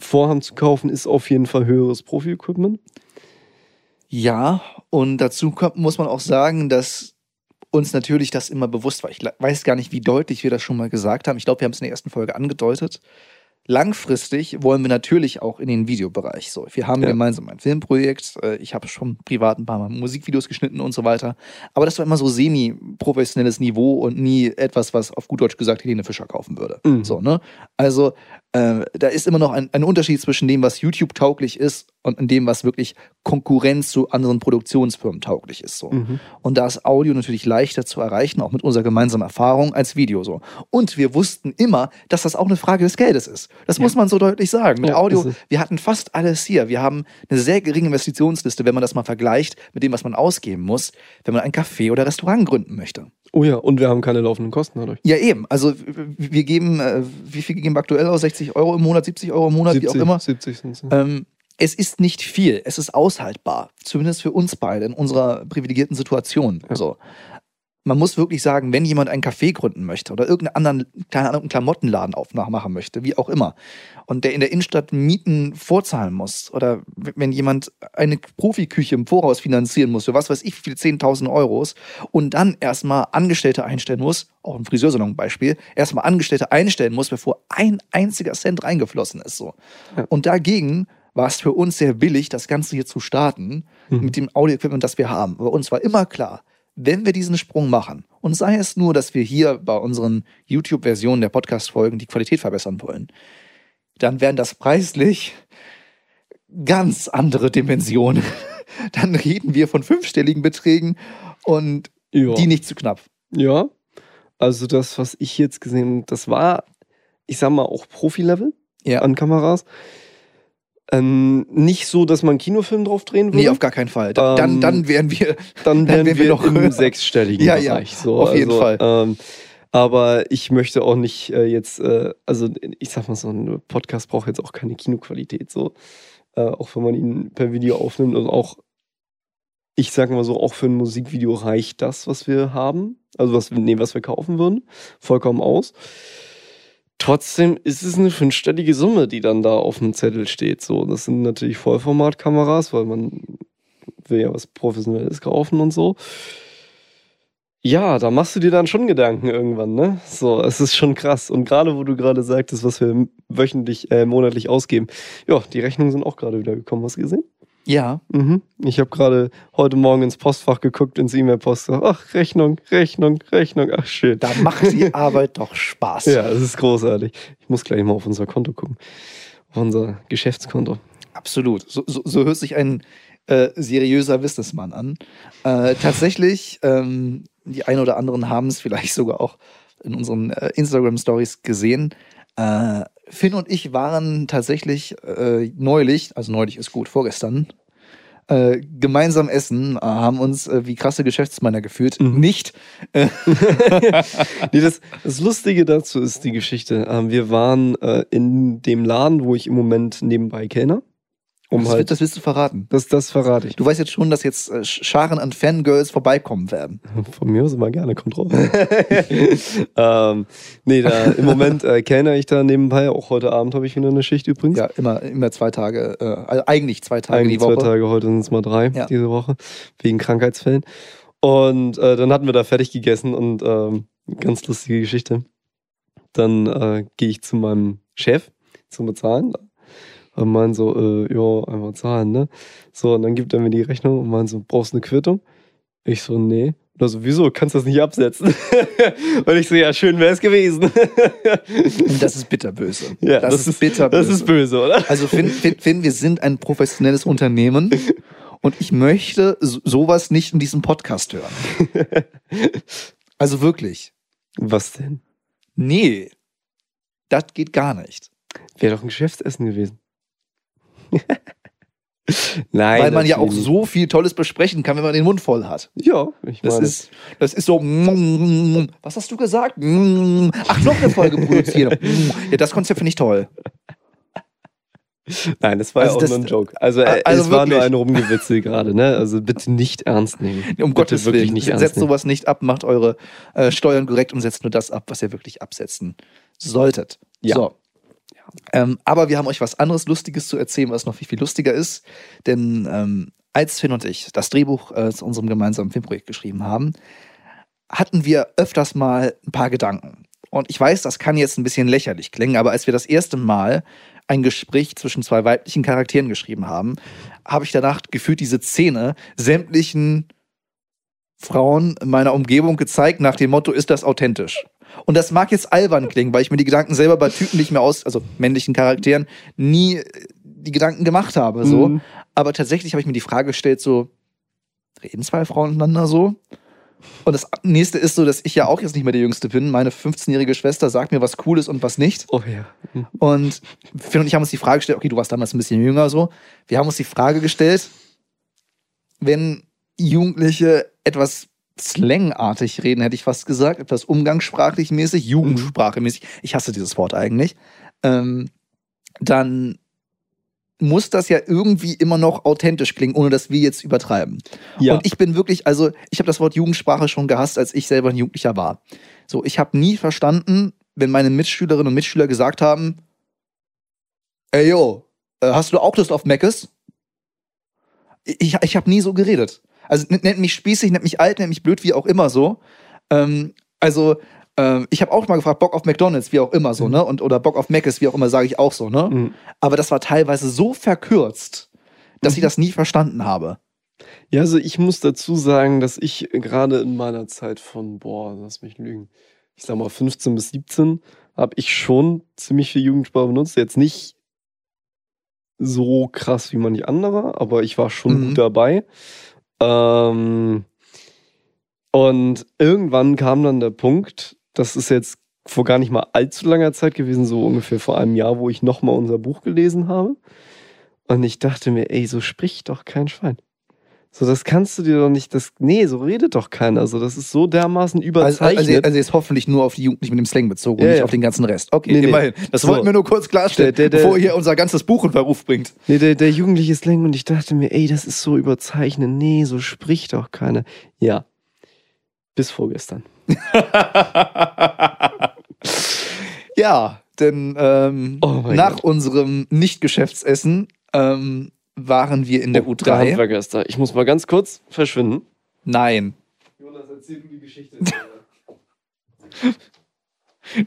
vorhaben zu kaufen, ist auf jeden Fall höheres Profi-Equipment. Ja, und dazu muss man auch sagen, dass uns natürlich das immer bewusst war. Ich weiß gar nicht, wie deutlich wir das schon mal gesagt haben. Ich glaube, wir haben es in der ersten Folge angedeutet. Langfristig wollen wir natürlich auch in den Videobereich. So, wir haben Ja. gemeinsam ein Filmprojekt. Äh, Ich habe schon privat ein paar Mal Musikvideos geschnitten und so weiter. Aber das war immer so semi-professionelles Niveau und nie etwas, was auf gut Deutsch gesagt Helene Fischer kaufen würde. Mhm. So, ne? Also, äh, da ist immer noch ein, ein Unterschied zwischen dem, was YouTube tauglich ist und in dem, was wirklich Konkurrenz zu anderen Produktionsfirmen tauglich ist. So. Mhm. Und da ist Audio natürlich leichter zu erreichen, auch mit unserer gemeinsamen Erfahrung als Video so. Und wir wussten immer, dass das auch eine Frage des Geldes ist. Das muss man so deutlich sagen. Mit Ja, Audio, wir hatten fast alles hier. Wir haben eine sehr geringe Investitionsliste, wenn man das mal vergleicht mit dem, was man ausgeben muss, wenn man ein Café oder Restaurant gründen möchte. Oh ja, und wir haben keine laufenden Kosten dadurch. Ja, eben. Also wir geben, äh, wie viel geben wir aktuell aus? 60 Euro im Monat, 70 Euro im Monat, wie auch immer. 70 sind es. Ähm, es ist nicht viel, es ist aushaltbar, zumindest für uns beide in unserer privilegierten Situation. Ja. So. Man muss wirklich sagen, wenn jemand ein Café gründen möchte oder irgendeinen anderen keine Ahnung, einen Klamottenladen aufmachen möchte, wie auch immer, und der in der Innenstadt Mieten vorzahlen muss, oder wenn jemand eine Profiküche im Voraus finanzieren muss, für was weiß ich, wie viele 10.000 Euros, und dann erstmal Angestellte einstellen muss, auch ein Friseursalon Beispiel, erstmal Angestellte einstellen muss, bevor ein einziger Cent reingeflossen ist. So. Ja. Und dagegen war es für uns sehr billig, das Ganze hier zu starten Mhm. mit dem Audio-Equipment, das wir haben. Bei uns war immer klar, wenn wir diesen Sprung machen, und sei es nur, dass wir hier bei unseren YouTube-Versionen der Podcast-Folgen die Qualität verbessern wollen, dann wären das preislich ganz andere Dimensionen. Dann reden wir von fünfstelligen Beträgen und Ja. die nicht zu knapp. ja. Also das, was ich jetzt gesehen habe, das war, ich sag mal, auch Profi-Level Ja. an Kameras. Ähm, nicht so, dass man einen Kinofilm drauf drehen würde. Nee, auf gar keinen Fall. Da- Dann, Ähm, dann wären wir dann dann wären wären wir, noch im höher. sechsstelligen Ja, ja, Bereich. So. auf jeden also, Fall. Ähm, aber ich möchte auch nicht äh, jetzt, äh, also ich sag mal so, ein Podcast braucht jetzt auch keine Kinoqualität, so. Äh, auch wenn man ihn per Video aufnimmt und auch, ich sag mal so, auch für ein Musikvideo reicht das, was wir haben. Also was, nee, was wir kaufen würden, vollkommen aus. Trotzdem ist es eine fünfstellige Summe, die dann da auf dem Zettel steht. So, das sind natürlich Vollformatkameras, weil man will ja was Professionelles kaufen und so. Ja, da machst du dir dann schon Gedanken irgendwann, ne? So, es ist schon krass. Und gerade wo du gerade sagtest, was wir wöchentlich, äh, monatlich ausgeben, ja, die Rechnungen sind auch gerade wieder gekommen. Hast du gesehen? Ja, Mhm. Ich habe gerade heute Morgen ins Postfach geguckt, ins E-Mail-Postfach. Ach, Rechnung, Rechnung, Rechnung. Ach, schön. da macht die Arbeit doch Spaß. Ja, es ist großartig. Ich muss gleich mal auf unser Konto gucken. Auf unser Geschäftskonto. Absolut. So, so, so hört sich ein äh, seriöser Businessmann an. Äh, tatsächlich, ähm, die einen oder anderen haben es vielleicht sogar auch in unseren äh, Instagram-Stories gesehen. Äh, Finn und ich waren tatsächlich äh, neulich, also neulich ist gut, vorgestern, äh, gemeinsam essen, äh, haben uns äh, wie krasse Geschäftsmänner gefühlt. Mhm. Nicht. nee, das, das Lustige dazu ist die Geschichte. Ähm, wir waren äh, in dem Laden, wo ich im Moment nebenbei kellner. Um das, halt, das willst du verraten. das, das verrate ich. Du weißt jetzt schon, dass jetzt äh, Scharen an Fangirls vorbeikommen werden. Von mir aus immer gerne, kommt drauf. ähm, nee, da, im Moment äh, kellner ich da nebenbei. Auch heute Abend habe ich wieder eine Schicht übrigens. Ja, immer, immer zwei Tage, äh, also eigentlich zwei Tage Eigentlich die Woche. zwei Tage, heute sind es mal drei Ja. diese Woche, wegen Krankheitsfällen. Und äh, dann hatten wir da fertig gegessen und ähm, ganz lustige Geschichte. Dann äh, gehe ich zu meinem Chef zum Bezahlen. Und meinen so, äh, ja, einfach zahlen, ne? So, und dann gibt er mir die Rechnung und meint so, brauchst du eine Quittung? Ich so, nee. Oder so, wieso? Kannst du das nicht absetzen? und ich so, ja, schön wäre es gewesen. Und das ist bitterböse. ja, das, ist bitterböse. Das ist böse, oder? Also Finn, Finn, Finn, wir sind ein professionelles Unternehmen und ich möchte so- sowas nicht in diesem Podcast hören. Also wirklich. Was denn? Nee. Das geht gar nicht. Wäre doch ein Geschäftsessen gewesen. Nein. Weil man ja auch so viel Tolles besprechen kann, wenn man den Mund voll hat. Ja, ich Das meine, ist, das ist so. Was hast du gesagt? Ach, noch eine Folge produzieren. Ja, das Konzept finde ich toll. Nein, das war Also ja auch das- nur ein Joke. Also, äh, Also es war nur wirklich. ein Rumgewitzel gerade, ne? Also bitte nicht ernst nehmen. Um bitte Gottes wirklich Willen. nicht ernst setzt nehmen. sowas nicht ab, macht eure äh, Steuern korrekt und setzt nur das ab, was ihr wirklich absetzen solltet. Ja. So. Ähm, aber wir haben euch was anderes Lustiges zu erzählen, was noch viel, viel lustiger ist. Denn ähm, als Finn und ich das Drehbuch äh, zu unserem gemeinsamen Filmprojekt geschrieben haben, hatten wir öfters mal ein paar Gedanken. Und ich weiß, das kann jetzt ein bisschen lächerlich klingen, aber als wir das erste Mal ein Gespräch zwischen zwei weiblichen Charakteren geschrieben haben, habe ich danach gefühlt diese Szene sämtlichen Frauen in meiner Umgebung gezeigt, nach dem Motto, ist das authentisch? Und das mag jetzt albern klingen, weil ich mir die Gedanken selber bei Typen nicht mehr aus, also männlichen Charakteren, nie äh, die Gedanken gemacht habe, so. Mhm. Aber tatsächlich habe ich mir die Frage gestellt, so, reden zwei Frauen miteinander so? Und das nächste ist so, dass ich ja auch jetzt nicht mehr der Jüngste bin. Meine 15-jährige Schwester sagt mir, was cool ist und was nicht. Oh ja. Mhm. Und Finn und ich haben uns die Frage gestellt, okay, du warst damals ein bisschen jünger so. Wir haben uns die Frage gestellt, wenn Jugendliche etwas slangartig reden, hätte ich fast gesagt, etwas umgangssprachlich mäßig, jugendsprachemäßig, ich hasse dieses Wort eigentlich, ähm, dann muss das ja irgendwie immer noch authentisch klingen, ohne dass wir jetzt übertreiben. Ja. Und ich bin wirklich, also ich habe das Wort Jugendsprache schon gehasst, als ich selber ein Jugendlicher war. So, ich habe nie verstanden, wenn meine Mitschülerinnen und Mitschüler gesagt haben, ey yo, äh, hast du auch Lust auf Meckes? Ich, ich habe nie so geredet. Also nennt mich spießig, nennt mich alt, nennt mich blöd, wie auch immer so. Ähm, also ähm, ich habe auch mal gefragt, Bock auf McDonalds, wie auch immer so, Mhm. ne? Und, oder Bock auf Meckes, wie auch immer, sage ich auch so, ne? Mhm. Aber das war teilweise so verkürzt, dass ich Mhm. das nie verstanden habe. Ja, also ich muss dazu sagen, dass ich gerade in meiner Zeit von, boah, lass mich lügen, ich sag mal 15 bis 17, habe ich schon ziemlich viel Jugendsprache benutzt. Jetzt nicht so krass wie manch anderer, aber ich war schon Mhm. gut dabei. Ähm, und irgendwann kam dann der Punkt, das ist jetzt vor gar nicht mal allzu langer Zeit gewesen, so ungefähr vor einem Jahr, wo ich nochmal unser Buch gelesen habe. Und ich dachte mir, ey, so spricht doch kein Schwein. So, das kannst du dir doch nicht, das, nee, so redet doch keiner. So, das ist so dermaßen Also, überzeichnet. also, also jetzt hoffentlich nur auf die Jugendlichen mit dem Slang bezogen und Ja, nicht ja. auf den ganzen Rest. Okay, Nee, nee. immerhin. Das So. wollten wir nur kurz klarstellen, Der- der- bevor ihr unser ganzes Buch in Verruf bringt. nee, der, der jugendliche Slang und ich dachte mir, ey, das ist so überzeichnet. Nee, so spricht doch keiner. Ja. Bis vorgestern. ja, denn ähm, Oh nach Gott. unserem Nicht-Geschäftsessen ähm, waren wir in der Oh, der U3. Handwerker ist da. Ich muss mal ganz kurz verschwinden. Nein, Jonas, erzähl die Geschichte.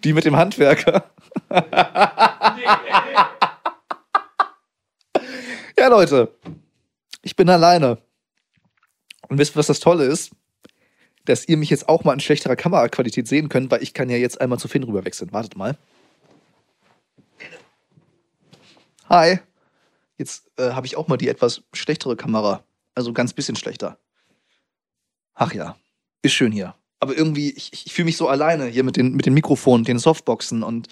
die mit dem Handwerker. ja, Leute, ich bin alleine. Und wisst ihr, was das Tolle ist? Dass ihr mich jetzt auch mal in schlechterer Kameraqualität sehen könnt, weil ich kann ja jetzt einmal zu Finn rüber wechseln. Wartet mal. Hi. Jetzt äh, habe ich auch mal die etwas schlechtere Kamera. Also ganz bisschen schlechter. Ach ja, ist schön hier. Aber irgendwie, ich, ich fühle mich so alleine hier mit den, mit den Mikrofonen, den Softboxen und,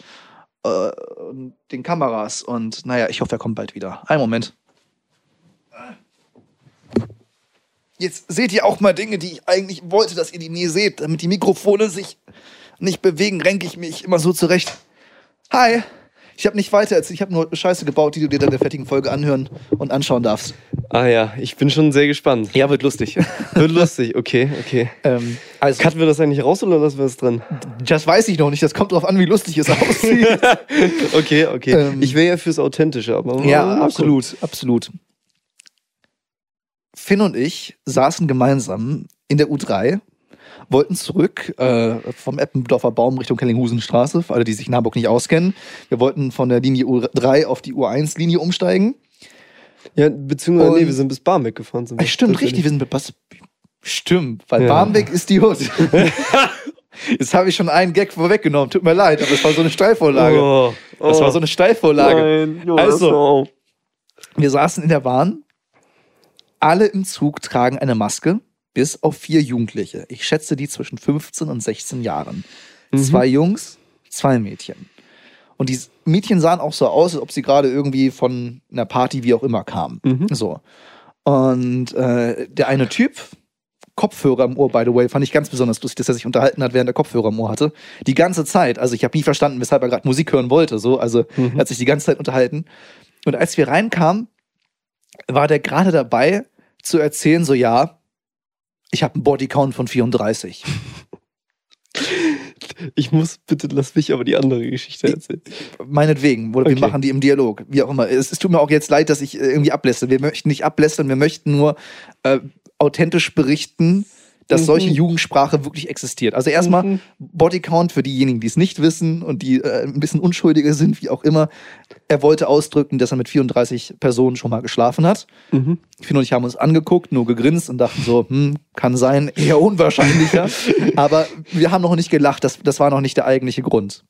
äh, und den Kameras. Und naja, ich hoffe, er kommt bald wieder. Einen Moment. Jetzt seht ihr auch mal Dinge, die ich eigentlich wollte, dass ihr die nie seht. Damit die Mikrofone sich nicht bewegen, renke ich mich immer so zurecht. Hi. Ich habe nicht weiter erzählt. Ich habe nur Scheiße gebaut, die du dir dann in der fertigen Folge anhören und anschauen darfst. Ah ja, ich bin schon sehr gespannt. Ja, wird lustig. Wird lustig, okay, okay. ähm, also, Cutten wir das eigentlich raus oder lassen wir es drin? das weiß ich noch nicht. Das kommt drauf an, wie lustig es aussieht. okay, okay. Ähm, ich wäre ja fürs Authentische, aber. Ja, gucken. absolut, absolut. Finn und ich saßen gemeinsam in der U3, wollten zurück äh, vom Eppendorfer Baum Richtung Kellinghusenstraße, für alle, die sich in Hamburg nicht auskennen. Wir wollten von der Linie U3 auf die U1-Linie umsteigen. Ja, beziehungsweise, Und- nee, wir sind bis Barmbek gefahren. Sind stimmt, richtig, wir sind was. Stimmt, weil Ja. Barmbek ist die Hut. Jetzt habe ich schon einen Gag vorweggenommen, tut mir leid, aber es war so eine Steilvorlage. Oh, oh, Das war so eine Steilvorlage. Nein, Jonas, Also. Wir saßen in der Bahn. Alle im Zug tragen eine Maske, bis auf vier Jugendliche. Ich schätze die zwischen 15 und 16 Jahren. Mhm. Zwei Jungs, zwei Mädchen. Und die Mädchen sahen auch so aus, als ob sie gerade irgendwie von einer Party, wie auch immer, kamen. Mhm. So. Und äh, der eine Typ, Kopfhörer im Ohr, by the way, fand ich ganz besonders lustig, dass er sich unterhalten hat, während er Kopfhörer im Ohr hatte. Die ganze Zeit. Also ich habe nie verstanden, weshalb er gerade Musik hören wollte. So, also Mhm. er hat sich die ganze Zeit unterhalten. Und als wir reinkamen, war der gerade dabei zu erzählen, so ja, ich habe einen Bodycount von 34. Ich muss, bitte lass mich aber die andere Geschichte erzählen. Meinetwegen, oder wir Okay. machen die im Dialog, wie auch immer. Es, es tut mir auch jetzt leid, dass ich äh, irgendwie ablässt. Wir möchten nicht ablästern, wir möchten nur äh, authentisch berichten, dass Mhm. solche Jugendsprache wirklich existiert. Also erstmal Mhm. Bodycount für diejenigen, die es nicht wissen und die äh, ein bisschen unschuldiger sind, wie auch immer. Er wollte ausdrücken, dass er mit 34 Personen schon mal geschlafen hat. Mhm. Finn und ich haben uns angeguckt, nur gegrinst und dachten so, hm, kann sein, eher unwahrscheinlicher. Aber wir haben noch nicht gelacht, das, das war noch nicht der eigentliche Grund.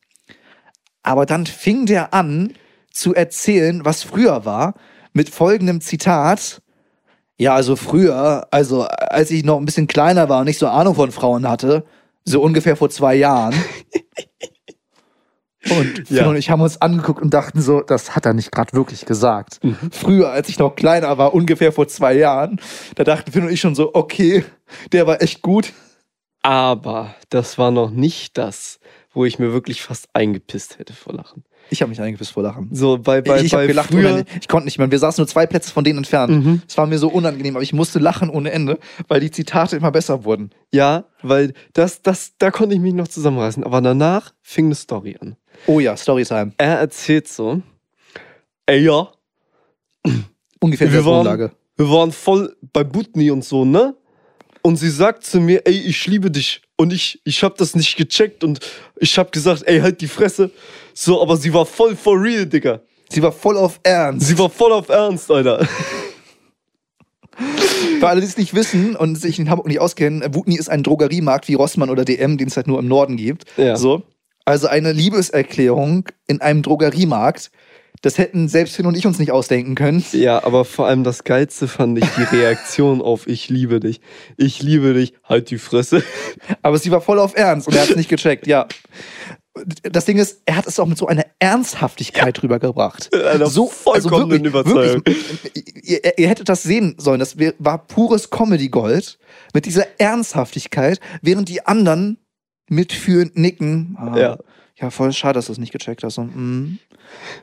Aber dann fing der an zu erzählen, was früher war, mit folgendem Zitat. Ja, also früher, also als ich noch ein bisschen kleiner war und nicht so Ahnung von Frauen hatte, so ungefähr vor zwei Jahren. Und Finn Ja. und ich haben uns angeguckt und dachten so, das hat er nicht gerade wirklich gesagt. Mhm. Früher, als ich noch kleiner war, ungefähr vor zwei Jahren, da dachten Finn und ich schon so, okay, der war echt gut. Aber das war noch nicht das, wo ich mir wirklich fast eingepisst hätte vor Lachen. Ich habe mich eingepisst vor Lachen. So bei, bei, ich ich bei gelacht früher. Ich konnte nicht mehr. Wir saßen nur zwei Plätze von denen entfernt. Mhm. Es war mir so unangenehm, aber ich musste lachen ohne Ende, weil die Zitate immer besser wurden. Ja, weil das, das, da konnte ich mich noch zusammenreißen. Aber danach fing eine Story an. Oh ja, Storytime. Er erzählt so, ey ja, Ungefähr Wir waren- wir waren voll bei Butni und so, ne? Und sie sagt zu mir, ey, ich liebe dich. Und ich, ich hab das nicht gecheckt und ich hab gesagt, ey, halt die Fresse. So, aber sie war voll for real, Digga. Sie war voll auf Ernst. Sie war voll auf Ernst, Alter. Für alle, die es nicht wissen und sich in Hamburg nicht auskennen, Wutni ist ein Drogeriemarkt wie Rossmann oder DM, den es halt nur im Norden gibt. Ja. So. Also eine Liebeserklärung in einem Drogeriemarkt. Das hätten selbst Finn und ich uns nicht ausdenken können. Ja, aber vor allem das Geilste fand ich die Reaktion auf Ich liebe dich. Ich liebe dich, halt die Fresse. Aber sie war voll auf Ernst und er hat es nicht gecheckt, ja. Das Ding ist, er hat es auch mit so einer Ernsthaftigkeit rübergebracht. Einer vollkommenen Überzeugung. wirklich, ihr, ihr hättet das sehen sollen. Das war pures Comedy-Gold mit dieser Ernsthaftigkeit, während die anderen mitfühlend nicken. Ah, Ja. Ja, voll schade, dass du es nicht gecheckt hast. Und, mm.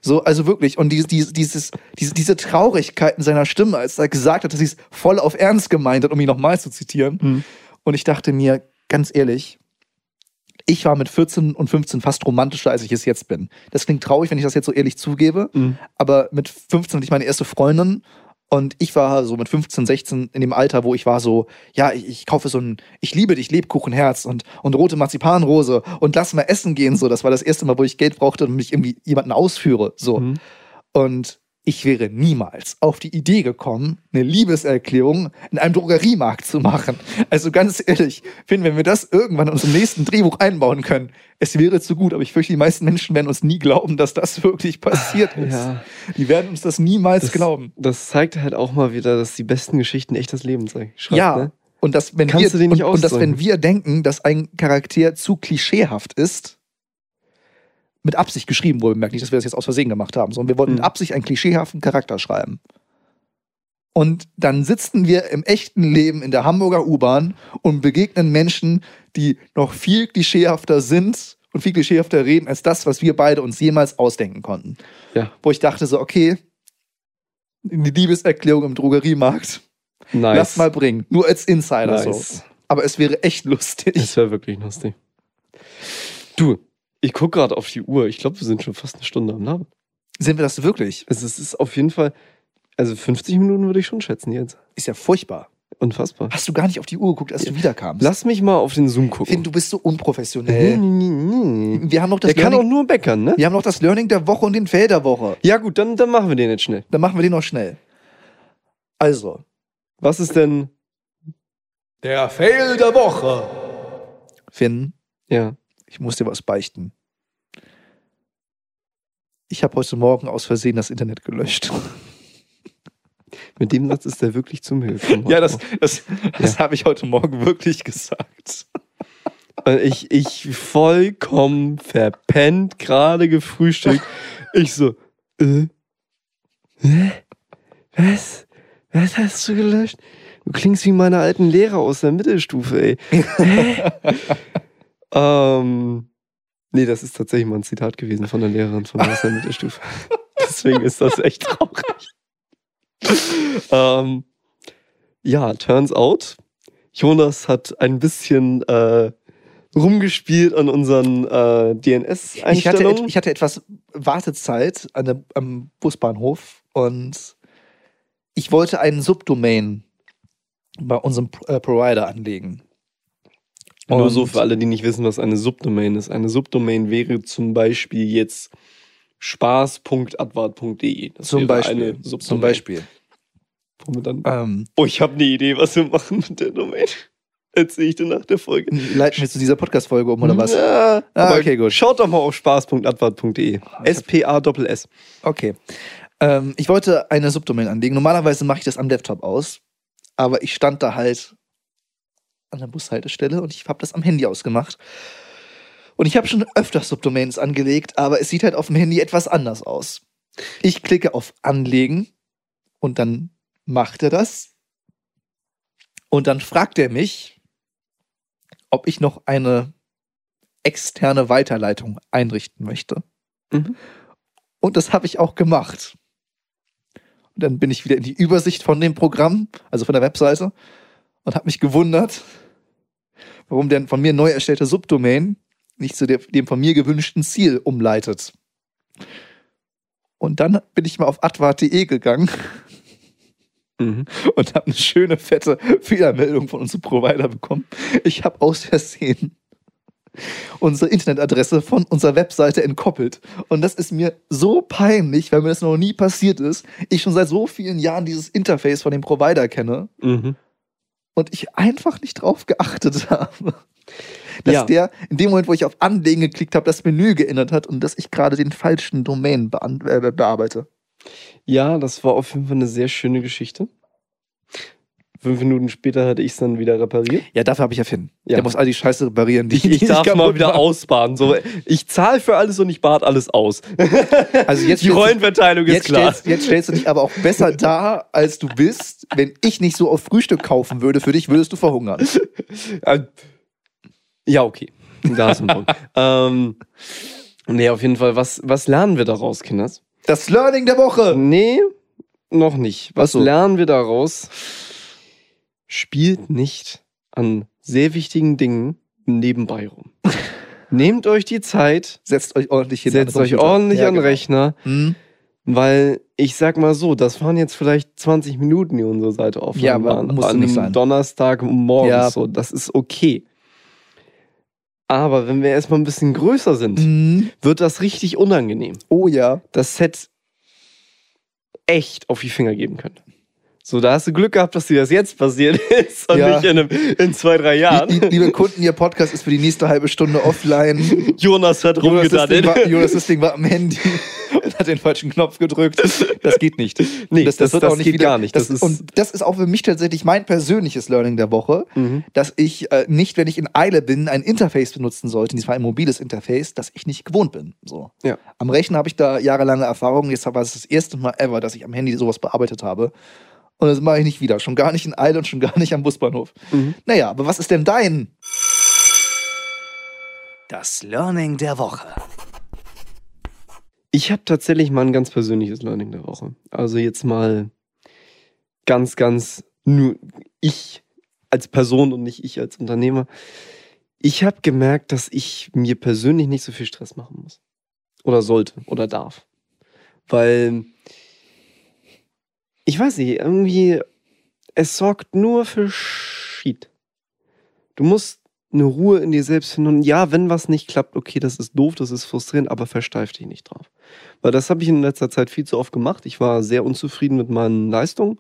So, also wirklich. Und dieses, dieses, dieses, diese, diese Traurigkeit in seiner Stimme, als er gesagt hat, dass sie es voll auf Ernst gemeint hat, um ihn nochmal zu zitieren. Mhm. Und ich dachte mir, ganz ehrlich, ich war mit 14 und 15 fast romantischer, als ich es jetzt bin. Das klingt traurig, wenn ich das jetzt so ehrlich zugebe, Mhm. aber mit 15 hatte ich meine erste Freundin und ich war so mit 15, 16 in dem Alter, wo ich war so, ja, ich, ich kaufe so ein, ich liebe dich, Lebkuchenherz und, und rote Marzipanrose und lass mal essen gehen, so. Das war das erste Mal, wo ich Geld brauchte und mich irgendwie jemanden ausführe, so. Mhm. Und ich wäre niemals auf die Idee gekommen, eine Liebeserklärung in einem Drogeriemarkt zu machen. Also ganz ehrlich, Finn, wenn wir das irgendwann in unserem nächsten Drehbuch einbauen können, es wäre zu gut, aber ich fürchte, die meisten Menschen werden uns nie glauben, dass das wirklich passiert ist. Ja. Die werden uns das niemals Das, glauben. das zeigt halt auch mal wieder, dass die besten Geschichten echt das Leben zeigen. Ja. Ne? Und dass, wenn Kannst wir, du den nicht und, und dass, wenn wir denken, dass ein Charakter zu klischeehaft ist, mit Absicht geschrieben wurde, merkt nicht, dass wir das jetzt aus Versehen gemacht haben, sondern wir wollten mit Mhm. Absicht einen klischeehaften Charakter schreiben. Und dann sitzen wir im echten Leben in der Hamburger U-Bahn und begegnen Menschen, die noch viel klischeehafter sind und viel klischeehafter reden als das, was wir beide uns jemals ausdenken konnten. Ja. Wo ich dachte so, okay, die Liebeserklärung im Drogeriemarkt, Nice. lass mal bringen. Nur als Insider so. nice. Aber es wäre echt lustig. Das wäre wirklich lustig. Du, ich guck gerade auf die Uhr. Ich glaube, wir sind schon fast eine Stunde am Labern. Sind wir das wirklich? Also es ist auf jeden Fall, also 50 Minuten würde ich schon schätzen jetzt. Ist ja furchtbar. Unfassbar. Hast du gar nicht auf die Uhr geguckt, als du wiederkamst? Lass mich mal auf den Zoom gucken. Finn, du bist so unprofessionell. Wir haben noch das Der kann auch Learning, nur bäckern, ne? wir haben noch das Learning der Woche und den Fail der Woche. Ja gut, dann, dann machen wir den jetzt schnell. Dann machen wir den noch schnell. Also, Was ist denn, der Fail der Woche. Finn, ja, ich muss dir was beichten. Ich habe heute Morgen aus Versehen das Internet gelöscht. mit dem Satz ist der wirklich zu mir gekommen. Ja, das, das, das habe ich heute Morgen wirklich gesagt. Und ich, ich vollkommen verpennt, gerade gefrühstückt. Ich so, äh, hä? Was? Was hast du gelöscht? Du klingst wie meine alten Lehrer aus der Mittelstufe, ey. Ähm, nee, das ist tatsächlich mal ein Zitat gewesen von der Lehrerin von der Mittelstufe. Deswegen ist das echt traurig. ähm, ja, turns out, Jonas hat ein bisschen äh, rumgespielt an unseren äh, Ich hatte, DNS-Einstellungen. ich hatte etwas Wartezeit an der, am Busbahnhof und ich wollte einen Subdomain bei unserem äh, Provider anlegen. Nur so Und- für alle, die nicht wissen, was eine Subdomain ist. Eine Subdomain wäre zum Beispiel jetzt spaß.advart.de. Das Zum Beispiel. Eine Subdomain. Zum Beispiel. Ähm, oh, ich habe eine Idee, was wir machen mit der Domain. Erzähle ich dir nach der Folge. leiten wir zu dieser Podcast-Folge um, oder was? Ja, Ah, okay, gut. Schaut doch mal auf spaß.advart.de. S-P-A-S-S. Okay. Ähm, ich wollte eine Subdomain anlegen. Normalerweise mache ich das am Laptop aus, aber ich stand da halt an der Bushaltestelle und ich habe das am Handy ausgemacht. Und ich habe schon öfter Subdomains angelegt, aber es sieht halt auf dem Handy etwas anders aus. Ich klicke auf Anlegen und dann macht er das. Und dann fragt er mich, ob ich noch eine externe Weiterleitung einrichten möchte. Mhm. Und das habe ich auch gemacht. Und dann bin ich wieder in die Übersicht von dem Programm, also von der Webseite, und habe mich gewundert, warum der von mir neu erstellte Subdomain nicht zu dem von mir gewünschten Ziel umleitet. Und dann bin ich mal auf advart.de gegangen Mhm. und habe eine schöne, fette Fehlermeldung von unserem Provider bekommen. Ich habe aus Versehen unsere Internetadresse von unserer Webseite entkoppelt. Und das ist mir so peinlich, weil mir das noch nie passiert ist. Ich schon seit so vielen Jahren dieses Interface von dem Provider kenne Mhm. Und ich einfach nicht drauf geachtet habe. Dass Ja. der in dem Moment, wo ich auf Anlegen geklickt habe, das Menü geändert hat und dass ich gerade den falschen Domain äh, bearbeite. Ja, das war auf jeden Fall eine sehr schöne Geschichte. Fünf Minuten später hatte ich es dann wieder repariert. Ja, dafür habe ich ja Finn. Ja. Der muss all die Scheiße reparieren, die Ich, ich die darf mal wieder ausbaden. So, ich zahle für alles und ich bad alles aus. Also jetzt Die Rollenverteilung ist Jetzt klar. stellst, jetzt stellst du dich aber auch besser dar, als du bist. Wenn ich nicht so auf Frühstück kaufen würde für dich, würdest du verhungern. Äh, Ja, okay. Da ist ein Punkt. ähm, nee, auf jeden Fall. Was, was lernen wir daraus, Kinders? Das Learning der Woche. Nee, noch nicht. Was so. lernen wir daraus? Spielt nicht an sehr wichtigen Dingen nebenbei rum. Nehmt euch die Zeit, Setzt euch ordentlich hin. setzt an den euch ordentlich Ja, an den genau. Rechner, Hm? weil ich sag mal so, das waren jetzt vielleicht 20 Minuten, die unsere Seite offline Ja, aber waren. musste an nicht sein. Donnerstag morgens Ja. so, das ist okay. Aber wenn wir erstmal ein bisschen größer sind, Hm? wird das richtig unangenehm. Oh ja. Das Set echt auf die Finger geben können. So, da hast du Glück gehabt, dass dir das jetzt passiert ist und Ja. nicht in, einem, in zwei, drei Jahren. Lie- Liebe Kunden, Ihr Podcast ist für die nächste halbe Stunde offline. Jonas hat Jonas das, Ding war, Jonas das Ding war am Handy und hat den falschen Knopf gedrückt. Das geht nicht. Nee, das- das geht gar nicht. Das, Das ist- und das ist auch für mich tatsächlich mein persönliches Learning der Woche, Mhm. dass ich äh, nicht, wenn ich in Eile bin, ein Interface benutzen sollte, Fall ein mobiles Interface, das ich nicht gewohnt bin. So. Ja. Am Rechner habe ich da jahrelange Erfahrung. Jetzt war es das erste Mal ever, dass ich am Handy sowas bearbeitet habe. Und das mache ich nicht wieder. Schon gar nicht in Eile und schon gar nicht am Busbahnhof. Mhm. Naja, aber was ist denn dein? Das Learning der Woche. Ich habe tatsächlich mal ein ganz persönliches Learning der Woche. Also jetzt mal ganz, ganz nur ich als Person und nicht ich als Unternehmer. Ich habe gemerkt, dass ich mir persönlich nicht so viel Stress machen muss. Oder sollte oder darf. Weil ich weiß nicht, irgendwie, es sorgt nur für Shit. Du musst eine Ruhe in dir selbst finden. Und ja, wenn was nicht klappt, okay, das ist doof, das ist frustrierend, aber versteif dich nicht drauf. Weil das habe ich in letzter Zeit viel zu oft gemacht. Ich war sehr unzufrieden mit meinen Leistungen,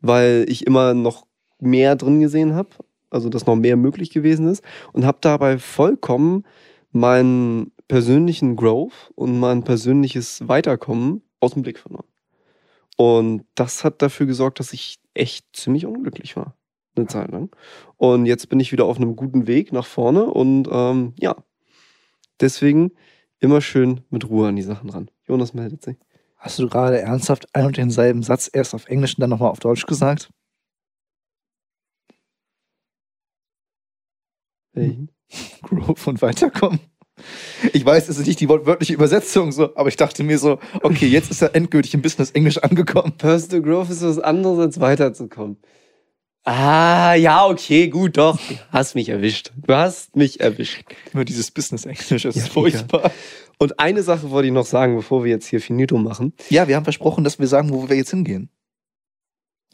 weil ich immer noch mehr drin gesehen habe, also dass noch mehr möglich gewesen ist und habe dabei vollkommen meinen persönlichen Growth und mein persönliches Weiterkommen aus dem Blick verloren. Und das hat dafür gesorgt, dass ich echt ziemlich unglücklich war. eine Zeit lang. Und jetzt bin ich wieder auf einem guten Weg nach vorne und ähm, ja, deswegen immer schön mit Ruhe an die Sachen ran. Jonas meldet sich. Hast du gerade ernsthaft ein und denselben Satz erst auf Englisch und dann nochmal auf Deutsch gesagt? Welchen? Growth und weiterkommen. Ich weiß, es ist nicht die wortwörtliche Übersetzung, so, aber ich dachte mir so, okay, jetzt ist er endgültig im Business Englisch angekommen. Personal Growth ist was anderes, als weiterzukommen. Ah, ja, okay, gut, doch. Du hast mich erwischt. Du hast mich erwischt. Nur dieses Business Englisch ist Ja, furchtbar. Und eine Sache wollte ich noch sagen, bevor wir jetzt hier Finito machen. Ja, wir haben versprochen, dass wir sagen, wo wir jetzt hingehen.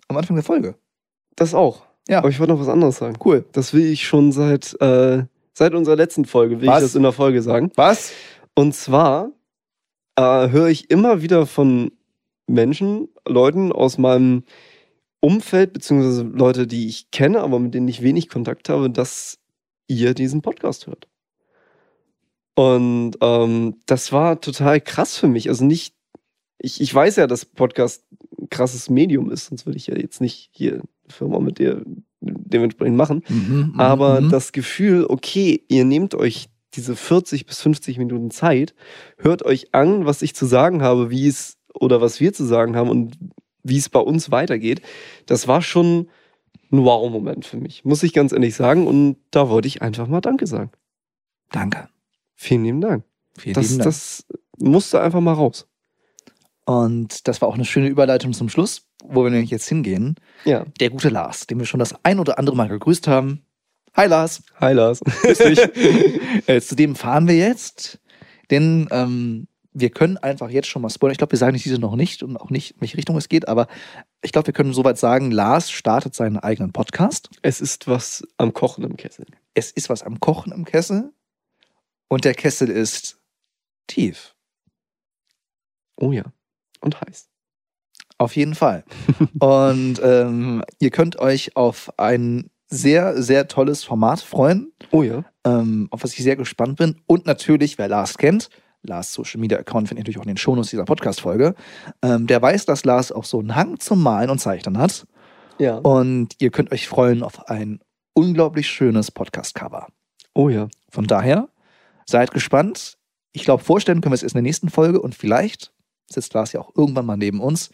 Am Anfang der Folge. Das auch. Ja. Aber ich wollte noch was anderes sagen. Cool. Das will ich schon seit, äh, seit unserer letzten Folge, will Was? ich das in der Folge sagen. Was? Und zwar äh, höre ich immer wieder von Menschen, Leuten aus meinem Umfeld, beziehungsweise Leute, die ich kenne, aber mit denen ich wenig Kontakt habe, dass ihr diesen Podcast hört. Und ähm, das war total krass für mich. Also nicht, ich, ich weiß ja, dass Podcast ein krasses Medium ist, sonst würde ich ja jetzt nicht hier eine Firma mit dir dementsprechend machen. Mhm, Aber mhm. das Gefühl, okay, ihr nehmt euch diese 40 bis 50 Minuten Zeit, hört euch an, was ich zu sagen habe, wie es oder was wir zu sagen haben und wie es bei uns weitergeht, das war schon ein Wow-Moment für mich, muss ich ganz ehrlich sagen. Und da wollte ich einfach mal Danke sagen. Danke. Vielen lieben Dank. Vielen Das, lieben Dank. das musste einfach mal raus. Und das war auch eine schöne Überleitung zum Schluss, wo wir nämlich jetzt hingehen. Ja. Der gute Lars, den wir schon das ein oder andere Mal gegrüßt haben. Hi Lars. Hi Lars. Grüß dich. äh, zu dem fahren wir jetzt, denn ähm, wir können einfach jetzt schon mal spoilern. Ich glaube, wir sagen diese noch nicht und auch nicht, in welche Richtung es geht, aber ich glaube, wir können soweit sagen, Lars startet seinen eigenen Podcast. es ist was am Kochen im Kessel. Es ist was am Kochen im Kessel und der Kessel ist tief. Oh ja. Und heiß. Auf jeden Fall. und ähm, ihr könnt euch auf ein sehr, sehr tolles Format freuen. Oh ja. ähm, auf was ich sehr gespannt bin. Und natürlich, wer Lars kennt, Lars Social Media Account findet ihr natürlich auch in den Shownotes dieser Podcast-Folge, ähm, der weiß, dass Lars auch so einen Hang zum Malen und Zeichnen hat. Ja. Und ihr könnt euch freuen auf ein unglaublich schönes Podcast-Cover. Oh ja. Von daher, seid gespannt. Ich glaube, vorstellen können wir es erst in der nächsten Folge und vielleicht sitzt Lars ja auch irgendwann mal neben uns.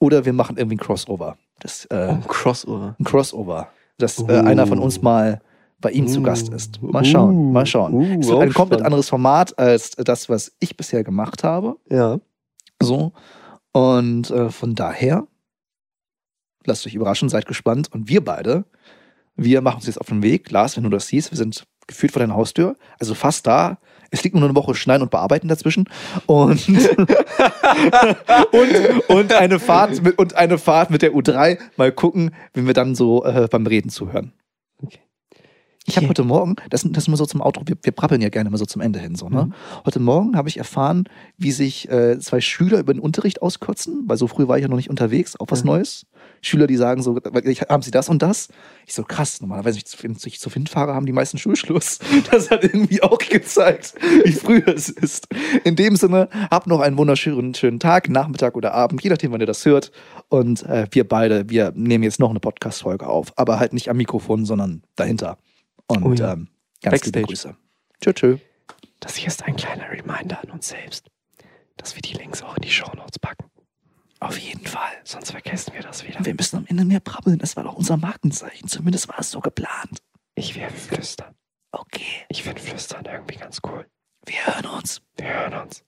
Oder wir machen irgendwie ein Crossover. Das, äh, Oh, Crossover. ein Crossover, dass äh, Oh. einer von uns mal bei ihm zu Uh. Gast ist. Mal schauen, mal schauen. Uh, es wird ein komplett anderes Format als das, was ich bisher gemacht habe. Ja. So. Und äh, von daher, lasst euch überraschen, seid gespannt. Und wir beide, wir machen uns jetzt auf den Weg. Lars, wenn du das siehst, wir sind gefühlt vor deiner Haustür, also fast da. Es liegt nur eine Woche Schneiden und Bearbeiten dazwischen. Und, und, und, eine Fahrt mit, und eine Fahrt mit der U3. Mal gucken, wenn wir dann so äh, beim Reden zuhören. Okay. Ich habe heute Morgen, das, das ist immer so zum Outro, wir, wir brabbeln ja gerne immer so zum Ende hin. So, ne? Mhm. Heute Morgen habe ich erfahren, wie sich äh, zwei Schüler über den Unterricht auskotzen, weil so früh war ich ja noch nicht unterwegs, auf was Mhm. Neues. Schüler, die sagen so, haben sie das und das? Ich so, krass, normalerweise, wenn ich zu Wind fahre, haben die meisten Schulschluss. Das hat irgendwie auch gezeigt, wie früh es ist. In dem Sinne, habt noch einen wunderschönen schönen Tag, Nachmittag oder Abend, je nachdem, wann ihr das hört. Und äh, wir beide, wir nehmen jetzt noch eine Podcast-Folge auf, aber halt nicht am Mikrofon, sondern dahinter. Und Oh ja. ähm, ganz liebe Backstage. Grüße. Tschö, tschö. Das hier ist ein kleiner Reminder an uns selbst, dass wir die Links auch in die Shownotes packen. Auf jeden Fall. Sonst vergessen wir das wieder. Wir müssen am Ende mehr brabbeln. Das war doch unser Markenzeichen. Zumindest war es so geplant. Ich werde flüstern. Okay, Ich finde Flüstern irgendwie ganz cool. wir hören uns. Wir hören uns.